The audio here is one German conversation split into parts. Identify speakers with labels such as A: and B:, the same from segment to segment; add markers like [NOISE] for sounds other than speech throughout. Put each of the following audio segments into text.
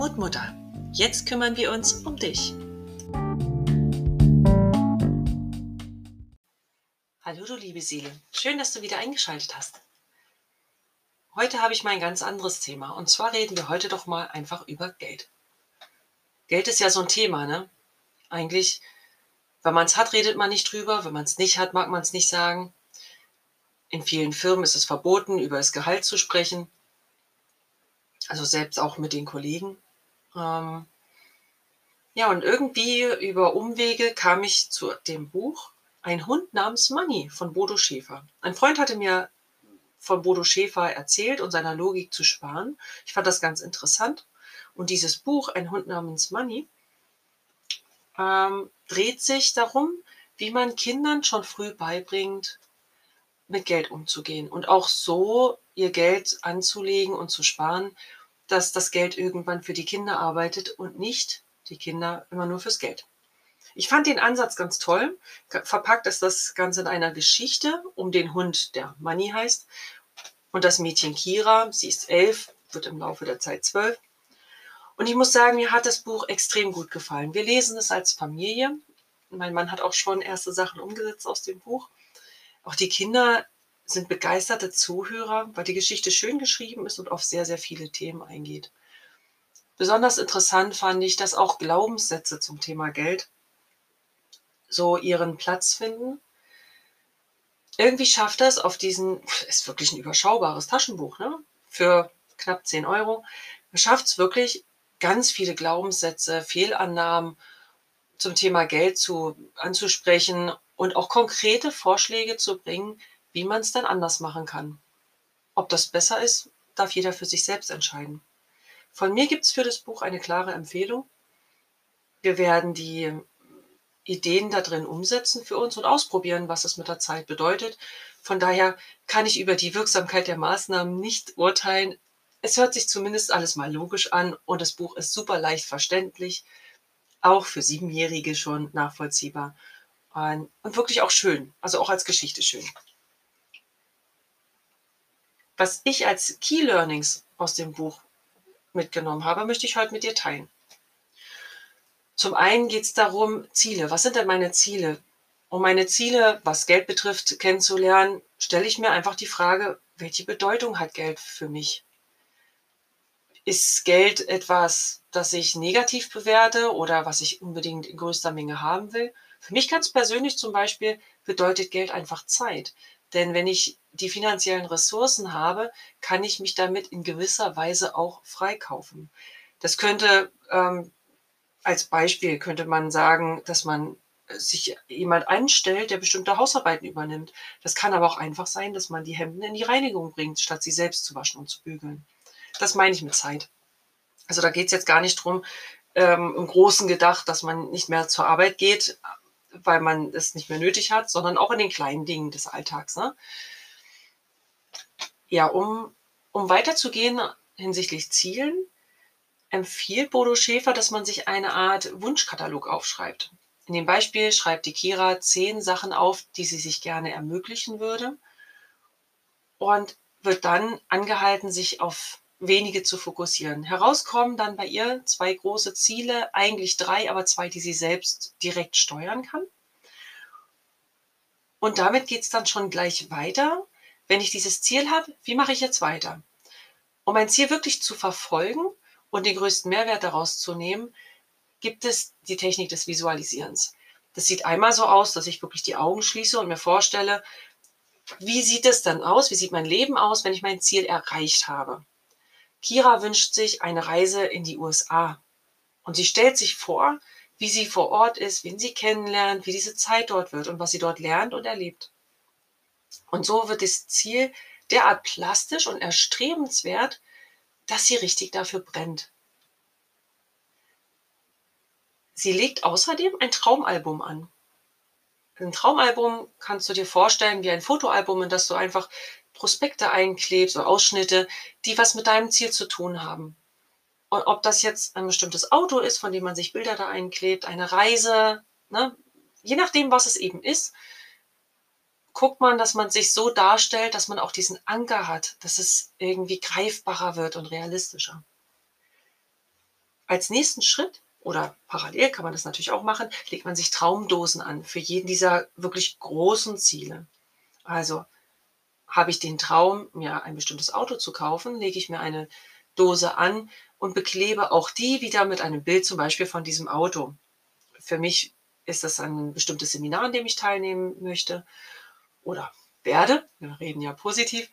A: Mutmutter. Jetzt kümmern wir uns um dich. Hallo du liebe Seele, schön, dass du wieder eingeschaltet hast. Heute habe ich mal ein ganz anderes Thema und zwar reden wir heute doch mal einfach über Geld. Geld ist ja so ein Thema, ne? Eigentlich, wenn man es hat, redet man nicht drüber, wenn man es nicht hat, mag man es nicht sagen. In vielen Firmen ist es verboten, über das Gehalt zu sprechen. Also selbst auch mit den Kollegen. Ähm ja, und irgendwie über Umwege kam ich zu dem Buch Ein Hund namens Money von Bodo Schäfer. Ein Freund hatte mir von Bodo Schäfer erzählt und seiner Logik zu sparen. Ich fand das ganz interessant. Und dieses Buch, Ein Hund namens Money, ähm, dreht sich darum, wie man Kindern schon früh beibringt, mit Geld umzugehen und auch so ihr Geld anzulegen und zu sparen, dass das Geld irgendwann für die Kinder arbeitet und nicht die Kinder immer nur fürs Geld. Ich fand den Ansatz ganz toll. Verpackt ist das Ganze in einer Geschichte um den Hund, der Money heißt, und das Mädchen Kira. Sie ist elf, wird im Laufe der Zeit zwölf. Und ich muss sagen, mir hat das Buch extrem gut gefallen. Wir lesen es als Familie. Mein Mann hat auch schon erste Sachen umgesetzt aus dem Buch. Auch die Kinder sind begeisterte Zuhörer, weil die Geschichte schön geschrieben ist und auf sehr, sehr viele Themen eingeht. Besonders interessant fand ich, dass auch Glaubenssätze zum Thema Geld so ihren Platz finden. Irgendwie schafft das auf diesen, ist wirklich ein überschaubares Taschenbuch, ne? Für knapp 10 Euro, schafft es wirklich ganz viele Glaubenssätze, Fehlannahmen zum Thema Geld zu, anzusprechen und auch konkrete Vorschläge zu bringen, wie man es dann anders machen kann. Ob das besser ist, darf jeder für sich selbst entscheiden. Von mir gibt es für das Buch eine klare Empfehlung. Wir werden die Ideen da drin umsetzen für uns und ausprobieren, was es mit der Zeit bedeutet. Von daher kann ich über die Wirksamkeit der Maßnahmen nicht urteilen. Es hört sich zumindest alles mal logisch an und das Buch ist super leicht verständlich, auch für Siebenjährige schon nachvollziehbar und wirklich auch schön, also auch als Geschichte schön. Was ich als Key Learnings aus dem Buch mitgenommen habe, möchte ich heute mit dir teilen. Zum einen geht es darum, Ziele. Was sind denn meine Ziele? Um meine Ziele, was Geld betrifft, kennenzulernen, stelle ich mir einfach die Frage, welche Bedeutung hat Geld für mich? Ist Geld etwas, das ich negativ bewerte oder was ich unbedingt in größter Menge haben will? Für mich ganz persönlich zum Beispiel bedeutet Geld einfach Zeit. Denn wenn ich die finanziellen Ressourcen habe, kann ich mich damit in gewisser Weise auch freikaufen. Das könnte ähm, als Beispiel könnte man sagen, dass man sich jemand einstellt, der bestimmte Hausarbeiten übernimmt. Das kann aber auch einfach sein, dass man die Hemden in die Reinigung bringt, statt sie selbst zu waschen und zu bügeln. Das meine ich mit Zeit. Also da geht es jetzt gar nicht drum, ähm, im Großen gedacht, dass man nicht mehr zur Arbeit geht, weil man es nicht mehr nötig hat, sondern auch in den kleinen Dingen des Alltags. Ne? Ja, um, um weiterzugehen hinsichtlich Zielen, empfiehlt Bodo Schäfer, dass man sich eine Art Wunschkatalog aufschreibt. In dem Beispiel schreibt die Kira zehn Sachen auf, die sie sich gerne ermöglichen würde und wird dann angehalten, sich auf wenige zu fokussieren. Herauskommen dann bei ihr zwei große Ziele, eigentlich drei, aber zwei, die sie selbst direkt steuern kann. Und damit geht es dann schon gleich weiter. Wenn ich dieses Ziel habe, wie mache ich jetzt weiter? Um mein Ziel wirklich zu verfolgen und den größten Mehrwert daraus zu nehmen, gibt es die Technik des Visualisierens. Das sieht einmal so aus, dass ich wirklich die Augen schließe und mir vorstelle, wie sieht es dann aus, wie sieht mein Leben aus, wenn ich mein Ziel erreicht habe. Kira wünscht sich eine Reise in die USA. Und sie stellt sich vor, wie sie vor Ort ist, wen sie kennenlernt, wie diese Zeit dort wird und was sie dort lernt und erlebt. Und so wird das Ziel derart plastisch und erstrebenswert, dass sie richtig dafür brennt. Sie legt außerdem ein Traumalbum an. Ein Traumalbum kannst du dir vorstellen wie ein Fotoalbum, in das du einfach Prospekte einklebst oder Ausschnitte, die was mit deinem Ziel zu tun haben. Und ob das jetzt ein bestimmtes Auto ist, von dem man sich Bilder da einklebt, eine Reise, ne? je nachdem, was es eben ist, guckt man, dass man sich so darstellt, dass man auch diesen Anker hat, dass es irgendwie greifbarer wird und realistischer. als nächsten Schritt oder parallel kann man das natürlich auch machen, legt man sich Traumdosen an für jeden dieser wirklich großen Ziele. Also habe ich den Traum, mir ein bestimmtes Auto zu kaufen, lege ich mir eine Dose an und beklebe auch die wieder mit einem Bild zum Beispiel von diesem Auto. Für mich ist das ein bestimmtes Seminar, an dem ich teilnehmen möchte oder werde. Wir reden ja positiv.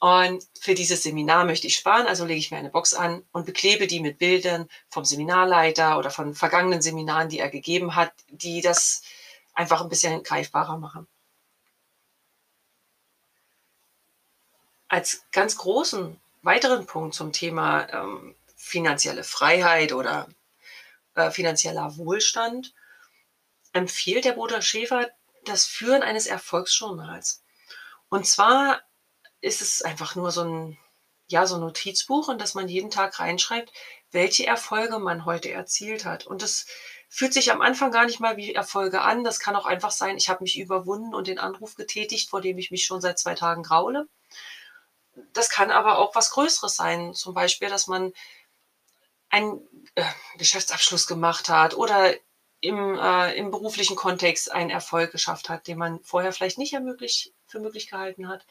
A: Und für dieses Seminar möchte ich sparen, also lege ich mir eine Box an und beklebe die mit Bildern vom Seminarleiter oder von vergangenen Seminaren, die er gegeben hat, die das einfach ein bisschen greifbarer machen. Als ganz großen weiteren Punkt zum Thema ähm, finanzielle Freiheit oder äh, finanzieller Wohlstand empfiehlt der Bruder Schäfer das Führen eines Erfolgsjournals. Und zwar ist es einfach nur so ein, ja, so ein Notizbuch, in das man jeden Tag reinschreibt, welche Erfolge man heute erzielt hat. Und das fühlt sich am Anfang gar nicht mal wie Erfolge an. Das kann auch einfach sein, ich habe mich überwunden und den Anruf getätigt, vor dem ich mich schon seit zwei Tagen graule. Das kann aber auch was Größeres sein. Zum Beispiel, dass man einen äh, Geschäftsabschluss gemacht hat oder im, äh, im beruflichen Kontext einen Erfolg geschafft hat, den man vorher vielleicht nicht möglich, für möglich gehalten hat.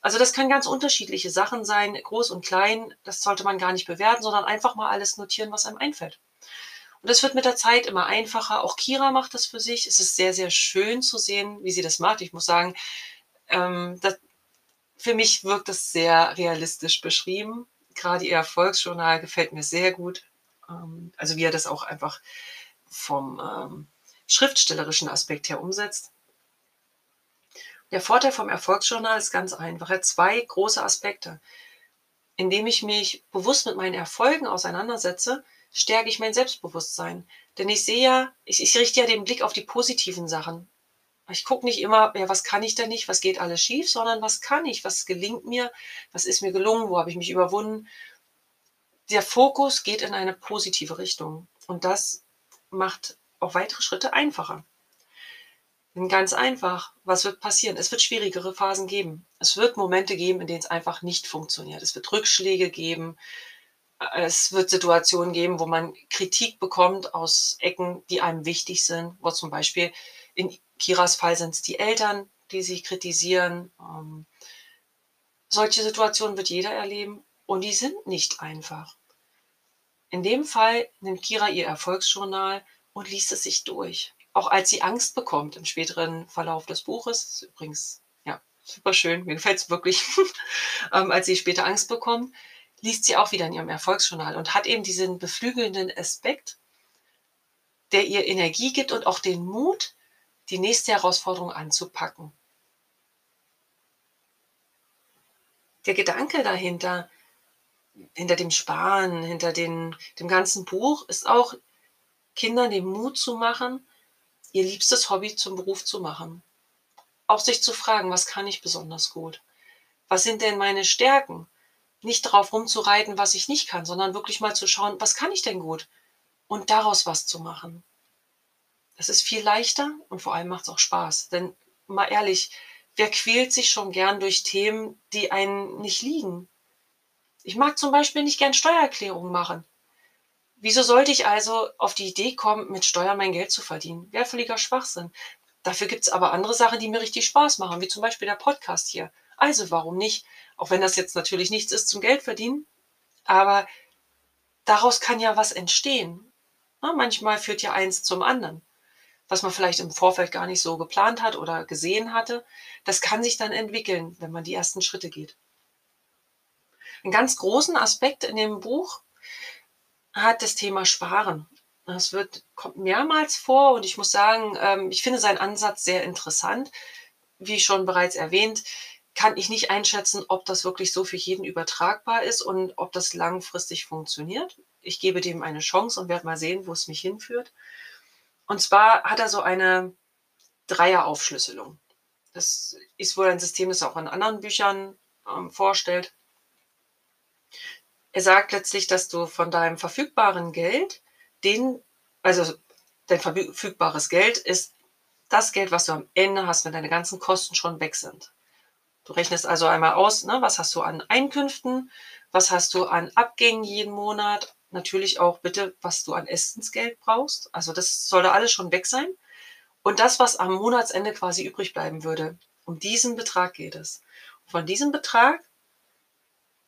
A: Also das kann ganz unterschiedliche Sachen sein, groß und klein. Das sollte man gar nicht bewerten, sondern einfach mal alles notieren, was einem einfällt. Und das wird mit der Zeit immer einfacher. Auch Kira macht das für sich. Es ist sehr, sehr schön zu sehen, wie sie das macht. Ich muss sagen, ähm, das, für mich wirkt das sehr realistisch beschrieben. Gerade ihr Erfolgsjournal gefällt mir sehr gut. Ähm, also wie er das auch einfach vom ähm, schriftstellerischen Aspekt her umsetzt. Der Vorteil vom Erfolgsjournal ist ganz einfach. Er hat zwei große Aspekte. Indem ich mich bewusst mit meinen Erfolgen auseinandersetze, stärke ich mein Selbstbewusstsein. Denn ich sehe ja, ich, ich richte ja den Blick auf die positiven Sachen. Ich gucke nicht immer, ja, was kann ich denn nicht, was geht alles schief, sondern was kann ich, was gelingt mir, was ist mir gelungen, wo habe ich mich überwunden. Der Fokus geht in eine positive Richtung. Und das macht auch weitere Schritte einfacher. Ganz einfach. Was wird passieren? Es wird schwierigere Phasen geben. Es wird Momente geben, in denen es einfach nicht funktioniert. Es wird Rückschläge geben. Es wird Situationen geben, wo man Kritik bekommt aus Ecken, die einem wichtig sind, wo zum Beispiel in Kiras Fall sind es die Eltern, die sie kritisieren. Ähm, solche Situationen wird jeder erleben und die sind nicht einfach. In dem Fall nimmt Kira ihr Erfolgsjournal und liest es sich durch. Auch als sie Angst bekommt im späteren Verlauf des Buches, übrigens, ja, super schön, mir gefällt es wirklich, [LAUGHS] ähm, als sie später Angst bekommt, liest sie auch wieder in ihrem Erfolgsjournal und hat eben diesen beflügelnden Aspekt, der ihr Energie gibt und auch den Mut, die nächste Herausforderung anzupacken. Der Gedanke dahinter, hinter dem Sparen, hinter den, dem ganzen Buch, ist auch, Kindern den Mut zu machen, ihr liebstes Hobby zum Beruf zu machen. Auch sich zu fragen, was kann ich besonders gut? Was sind denn meine Stärken? Nicht darauf rumzureiten, was ich nicht kann, sondern wirklich mal zu schauen, was kann ich denn gut? Und daraus was zu machen. Das ist viel leichter und vor allem macht es auch Spaß. Denn mal ehrlich, wer quält sich schon gern durch Themen, die einen nicht liegen? Ich mag zum Beispiel nicht gern Steuererklärungen machen. Wieso sollte ich also auf die Idee kommen, mit Steuern mein Geld zu verdienen? Wäre völliger Schwachsinn. Dafür gibt es aber andere Sachen, die mir richtig Spaß machen, wie zum Beispiel der Podcast hier. Also warum nicht? Auch wenn das jetzt natürlich nichts ist zum Geld verdienen, aber daraus kann ja was entstehen. Na, manchmal führt ja eins zum anderen. Was man vielleicht im Vorfeld gar nicht so geplant hat oder gesehen hatte, das kann sich dann entwickeln, wenn man die ersten Schritte geht. Einen ganz großen Aspekt in dem Buch hat das Thema Sparen. Das wird, kommt mehrmals vor und ich muss sagen, ähm, ich finde seinen Ansatz sehr interessant. Wie schon bereits erwähnt, kann ich nicht einschätzen, ob das wirklich so für jeden übertragbar ist und ob das langfristig funktioniert. Ich gebe dem eine Chance und werde mal sehen, wo es mich hinführt. Und zwar hat er so eine Dreieraufschlüsselung. Das ist wohl ein System, das auch in anderen Büchern ähm, vorstellt. Er sagt letztlich, dass du von deinem verfügbaren Geld den, also dein verfügbares Geld ist das Geld, was du am Ende hast, wenn deine ganzen Kosten schon weg sind. Du rechnest also einmal aus, ne, was hast du an Einkünften, was hast du an Abgängen jeden Monat, natürlich auch bitte, was du an Essensgeld brauchst. Also das sollte alles schon weg sein. Und das, was am Monatsende quasi übrig bleiben würde, um diesen Betrag geht es. Von diesem Betrag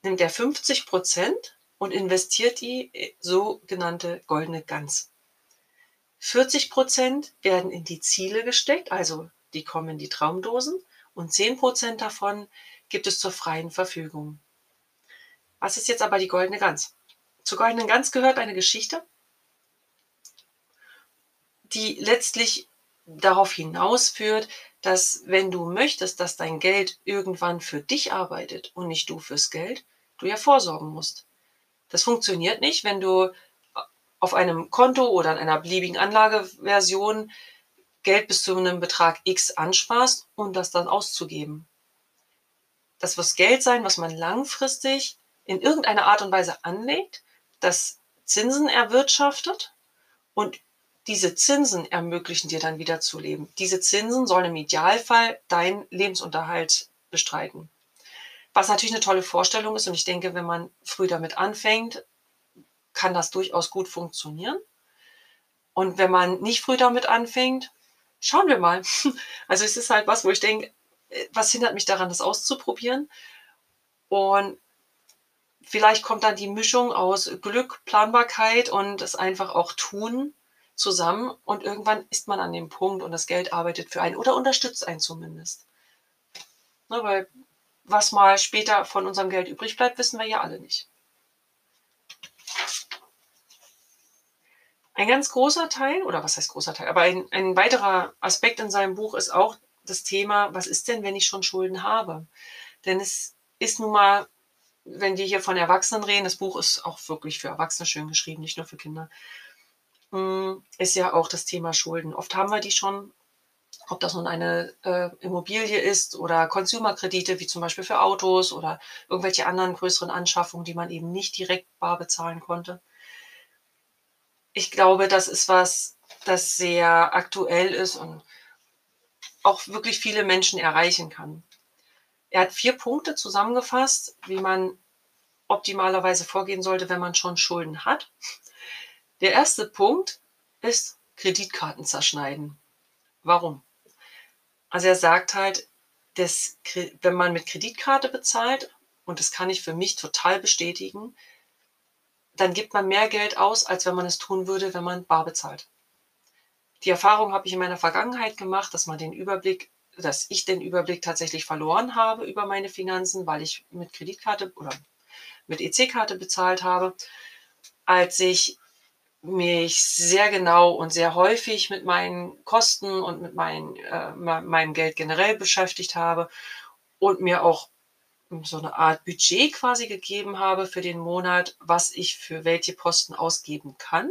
A: nimmt er 50 Prozent und investiert die sogenannte goldene Gans. 40 Prozent werden in die Ziele gesteckt, also die kommen in die Traumdosen und 10 Prozent davon gibt es zur freien Verfügung. Was ist jetzt aber die goldene Gans? Zur goldenen Gans gehört eine Geschichte, die letztlich darauf hinausführt, dass wenn du möchtest, dass dein Geld irgendwann für dich arbeitet und nicht du fürs Geld, du ja vorsorgen musst. Das funktioniert nicht, wenn du auf einem Konto oder in einer beliebigen Anlageversion Geld bis zu einem Betrag X ansparst, um das dann auszugeben. Das wird Geld sein, was man langfristig in irgendeiner Art und Weise anlegt, das Zinsen erwirtschaftet und diese Zinsen ermöglichen dir dann wieder zu leben. Diese Zinsen sollen im Idealfall deinen Lebensunterhalt bestreiten. Was natürlich eine tolle Vorstellung ist und ich denke, wenn man früh damit anfängt, kann das durchaus gut funktionieren. Und wenn man nicht früh damit anfängt, schauen wir mal. [LAUGHS] Also es ist halt was, wo ich denke, was hindert mich daran, das auszuprobieren? Und vielleicht kommt dann die Mischung aus Glück, Planbarkeit und es einfach auch tun zusammen und irgendwann ist man an dem Punkt und das Geld arbeitet für einen oder unterstützt einen zumindest. Ne, weil was mal später von unserem Geld übrig bleibt, wissen wir ja alle nicht. Ein ganz großer Teil, oder was heißt großer Teil, aber ein, ein weiterer Aspekt in seinem Buch ist auch das Thema, was ist denn, wenn ich schon Schulden habe? Denn es ist nun mal, wenn wir hier von Erwachsenen reden, das Buch ist auch wirklich für Erwachsene schön geschrieben, nicht nur für Kinder, hm, ist ja auch das Thema Schulden. Oft haben wir die schon, ob das nun eine äh, Immobilie ist oder Konsumerkredite, wie zum Beispiel für Autos oder irgendwelche anderen größeren Anschaffungen, die man eben nicht direkt bar bezahlen konnte. Ich glaube, das ist was, das sehr aktuell ist und auch wirklich viele Menschen erreichen kann. Er hat vier Punkte zusammengefasst, wie man optimalerweise vorgehen sollte, wenn man schon Schulden hat. Der erste Punkt ist Kreditkarten zerschneiden. Warum? Also er sagt halt, dass, wenn man mit Kreditkarte bezahlt, und das kann ich für mich total bestätigen, dann gibt man mehr Geld aus, als wenn man es tun würde, wenn man bar bezahlt. Die Erfahrung habe ich in meiner Vergangenheit gemacht, dass man den Überblick, dass ich den Überblick tatsächlich verloren habe über meine Finanzen, weil ich mit Kreditkarte oder mit EC-Karte bezahlt habe, als ich mich sehr genau und sehr häufig mit meinen Kosten und mit mein, äh, meinem Geld generell beschäftigt habe und mir auch so eine Art Budget quasi gegeben habe für den Monat, was ich für welche Posten ausgeben kann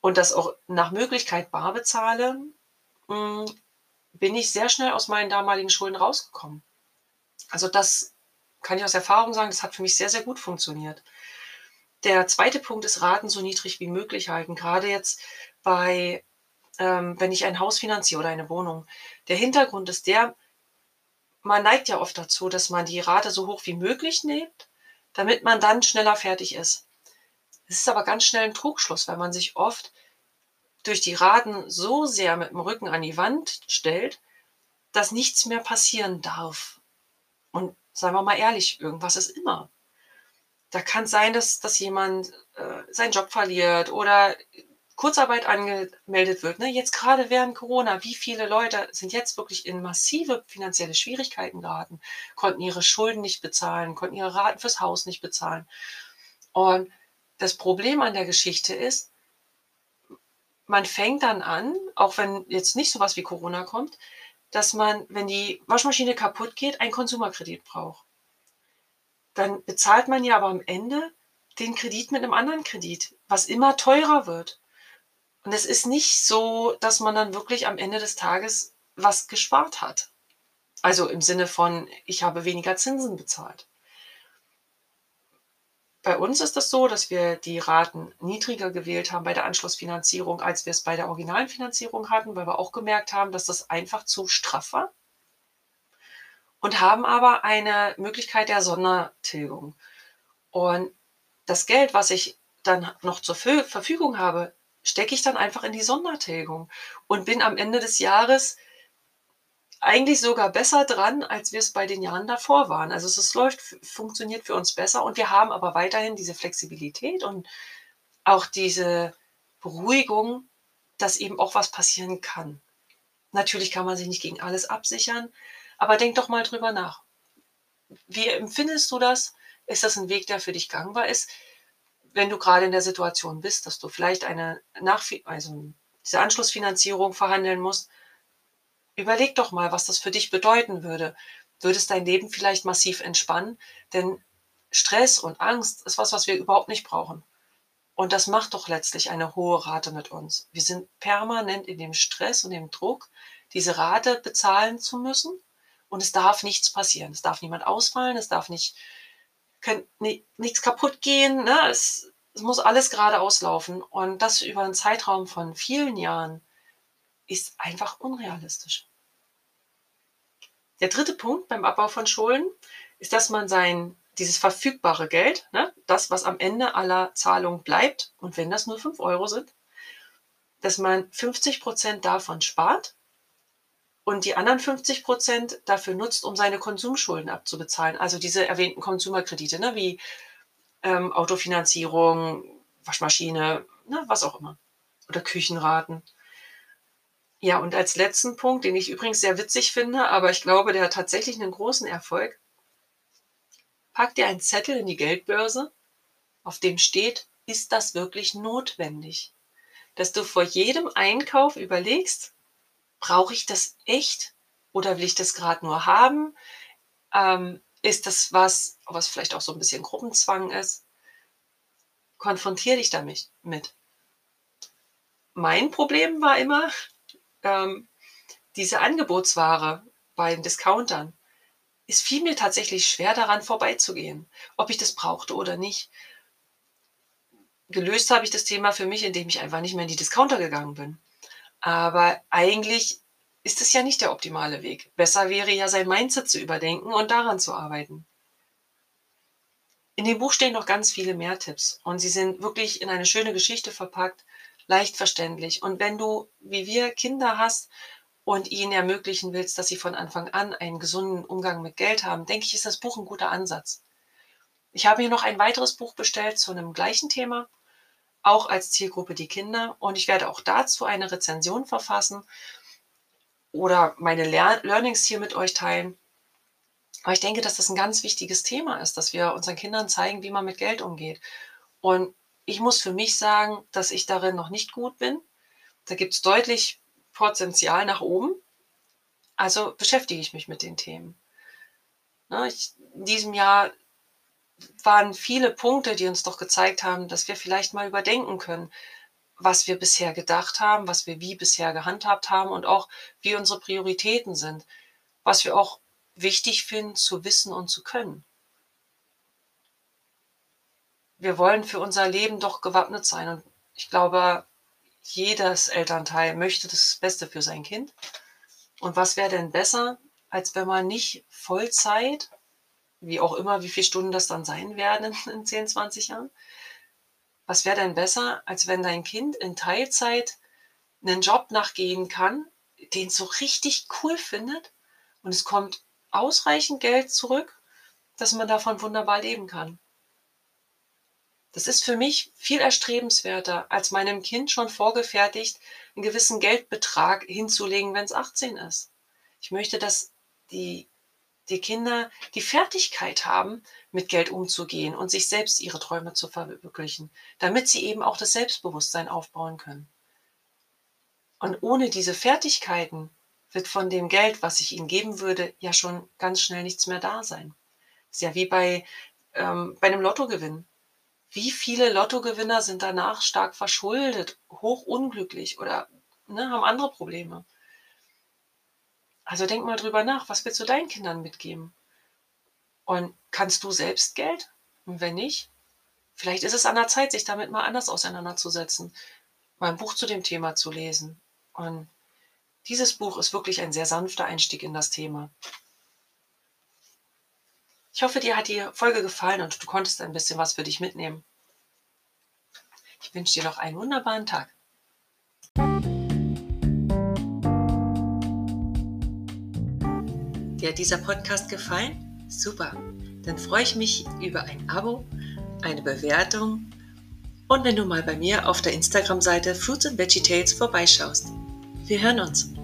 A: und das auch nach Möglichkeit bar bezahle, hm, bin ich sehr schnell aus meinen damaligen Schulden rausgekommen. Also das kann ich aus Erfahrung sagen, das hat für mich sehr, sehr gut funktioniert. Der zweite Punkt ist Raten so niedrig wie möglich halten. Gerade jetzt bei, ähm, wenn ich ein Haus finanziere oder eine Wohnung. Der Hintergrund ist der, man neigt ja oft dazu, dass man die Rate so hoch wie möglich nimmt, damit man dann schneller fertig ist. Es ist aber ganz schnell ein Trugschluss, weil man sich oft durch die Raten so sehr mit dem Rücken an die Wand stellt, dass nichts mehr passieren darf. Und seien wir mal ehrlich, irgendwas ist immer da kann sein, dass, dass jemand äh, seinen Job verliert oder Kurzarbeit angemeldet wird. Ne? Jetzt gerade während Corona, wie viele Leute sind jetzt wirklich in massive finanzielle Schwierigkeiten geraten, konnten ihre Schulden nicht bezahlen, konnten ihre Raten fürs Haus nicht bezahlen. Und das Problem an der Geschichte ist, man fängt dann an, auch wenn jetzt nicht sowas wie Corona kommt, dass man, wenn die Waschmaschine kaputt geht, einen Konsumerkredit braucht dann bezahlt man ja aber am Ende den Kredit mit einem anderen Kredit, was immer teurer wird. Und es ist nicht so, dass man dann wirklich am Ende des Tages was gespart hat. Also im Sinne von, ich habe weniger Zinsen bezahlt. Bei uns ist das so, dass wir die Raten niedriger gewählt haben bei der Anschlussfinanzierung, als wir es bei der originalen Finanzierung hatten, weil wir auch gemerkt haben, dass das einfach zu straff war und haben aber eine Möglichkeit der Sondertilgung. Und das Geld, was ich dann noch zur Verfügung habe, stecke ich dann einfach in die Sondertilgung und bin am Ende des Jahres eigentlich sogar besser dran, als wir es bei den Jahren davor waren. Also es, läuft, funktioniert für uns besser und wir haben aber weiterhin diese Flexibilität und auch diese Beruhigung, dass eben auch was passieren kann. Natürlich kann man sich nicht gegen alles absichern, aber denk doch mal drüber nach. Wie empfindest du das? Ist das ein Weg, der für dich gangbar ist? Wenn du gerade in der Situation bist, dass du vielleicht eine Nach also diese Anschlussfinanzierung verhandeln musst, überleg doch mal, was das für dich bedeuten würde. Würde es dein Leben vielleicht massiv entspannen? Denn Stress und Angst ist was, was wir überhaupt nicht brauchen. Und das macht doch letztlich eine hohe Rate mit uns. Wir sind permanent in dem Stress und dem Druck, diese Rate bezahlen zu müssen. Und es darf nichts passieren. Es darf niemand ausfallen. Es darf nicht, kann, nee, nichts kaputt gehen. Ne? Es, es muss alles gerade auslaufen. Und das über einen Zeitraum von vielen Jahren ist einfach unrealistisch. Der dritte Punkt beim Abbau von Schulden ist, dass man sein, dieses verfügbare Geld, ne, das, was am Ende aller Zahlungen bleibt, und wenn das nur 5 Euro sind, dass man 50 Prozent davon spart und die anderen 50 Prozent dafür nutzt, um seine Konsumschulden abzubezahlen. Also diese erwähnten Konsumerkredite, ne, wie ähm, Autofinanzierung, Waschmaschine, ne, was auch immer. Oder Küchenraten. Ja, und als letzten Punkt, den ich übrigens sehr witzig finde, aber ich glaube, der hat tatsächlich einen großen Erfolg. Pack dir einen Zettel in die Geldbörse, auf dem steht, ist das wirklich notwendig? Dass du vor jedem Einkauf überlegst, brauche ich das echt oder will ich das gerade nur haben? Ähm, ist das was, was vielleicht auch so ein bisschen Gruppenzwang ist? Konfrontiere dich damit. Mein Problem war immer, ähm, diese Angebotsware bei den Discountern, es fiel mir tatsächlich schwer daran vorbeizugehen, ob ich das brauchte oder nicht. Gelöst habe ich das Thema für mich, indem ich einfach nicht mehr in die Discounter gegangen bin. Aber eigentlich ist es ja nicht der optimale Weg. Besser wäre ja sein Mindset zu überdenken und daran zu arbeiten. In dem Buch stehen noch ganz viele mehr Tipps und sie sind wirklich in eine schöne Geschichte verpackt leicht verständlich. Und wenn du, wie wir, Kinder hast und ihnen ermöglichen willst, dass sie von Anfang an einen gesunden Umgang mit Geld haben, denke ich, ist das Buch ein guter Ansatz. Ich habe hier noch ein weiteres Buch bestellt zu einem gleichen Thema, auch als Zielgruppe die Kinder. Und ich werde auch dazu eine Rezension verfassen oder meine Learnings hier mit euch teilen. Aber ich denke, dass das ein ganz wichtiges Thema ist, dass wir unseren Kindern zeigen, wie man mit Geld umgeht. Und ich muss für mich sagen, dass ich darin noch nicht gut bin. Da gibt es deutlich Potenzial nach oben. Also beschäftige ich mich mit den Themen. Ne, ich, in diesem Jahr waren viele Punkte, die uns doch gezeigt haben, dass wir vielleicht mal überdenken können, was wir bisher gedacht haben, was wir wie bisher gehandhabt haben und auch wie unsere Prioritäten sind, was wir auch wichtig finden zu wissen und zu können wir wollen für unser Leben doch gewappnet sein. Und ich glaube, jedes Elternteil möchte das Beste für sein Kind. Und was wäre denn besser, als wenn man nicht Vollzeit, wie auch immer, wie viele Stunden das dann sein werden [LAUGHS] in 10, 20 Jahren, was wäre denn besser, als wenn dein Kind in Teilzeit einen Job nachgehen kann, den es so richtig cool findet und es kommt ausreichend Geld zurück, dass man davon wunderbar leben kann. Das ist für mich viel erstrebenswerter, als meinem Kind schon vorgefertigt einen gewissen Geldbetrag hinzulegen, wenn es 18 ist. Ich möchte, dass die, die Kinder die Fertigkeit haben, mit Geld umzugehen und sich selbst ihre Träume zu verwirklichen, damit sie eben auch das Selbstbewusstsein aufbauen können. Und ohne diese Fertigkeiten wird von dem Geld, was ich ihnen geben würde, ja schon ganz schnell nichts mehr da sein. Ist ja wie bei, ähm, bei einem Lottogewinn. Wie viele Lottogewinner sind danach stark verschuldet, hoch unglücklich oder ne, haben andere Probleme? Also denk mal drüber nach, was willst du deinen Kindern mitgeben? Und kannst du selbst Geld? Und wenn nicht, vielleicht ist es an der Zeit, sich damit mal anders auseinanderzusetzen, mal ein Buch zu dem Thema zu lesen. Und dieses Buch ist wirklich ein sehr sanfter Einstieg in das Thema. Ich hoffe, dir hat die Folge gefallen und du konntest ein bisschen was für dich mitnehmen. wünsche dir noch einen wunderbaren Tag. Dir dieser Podcast gefallen? Super. Dann freue ich mich über ein Abo, eine Bewertung und wenn du mal bei mir auf der Instagram-Seite Fruits and Veggie Tales vorbeischaust. Wir hören uns.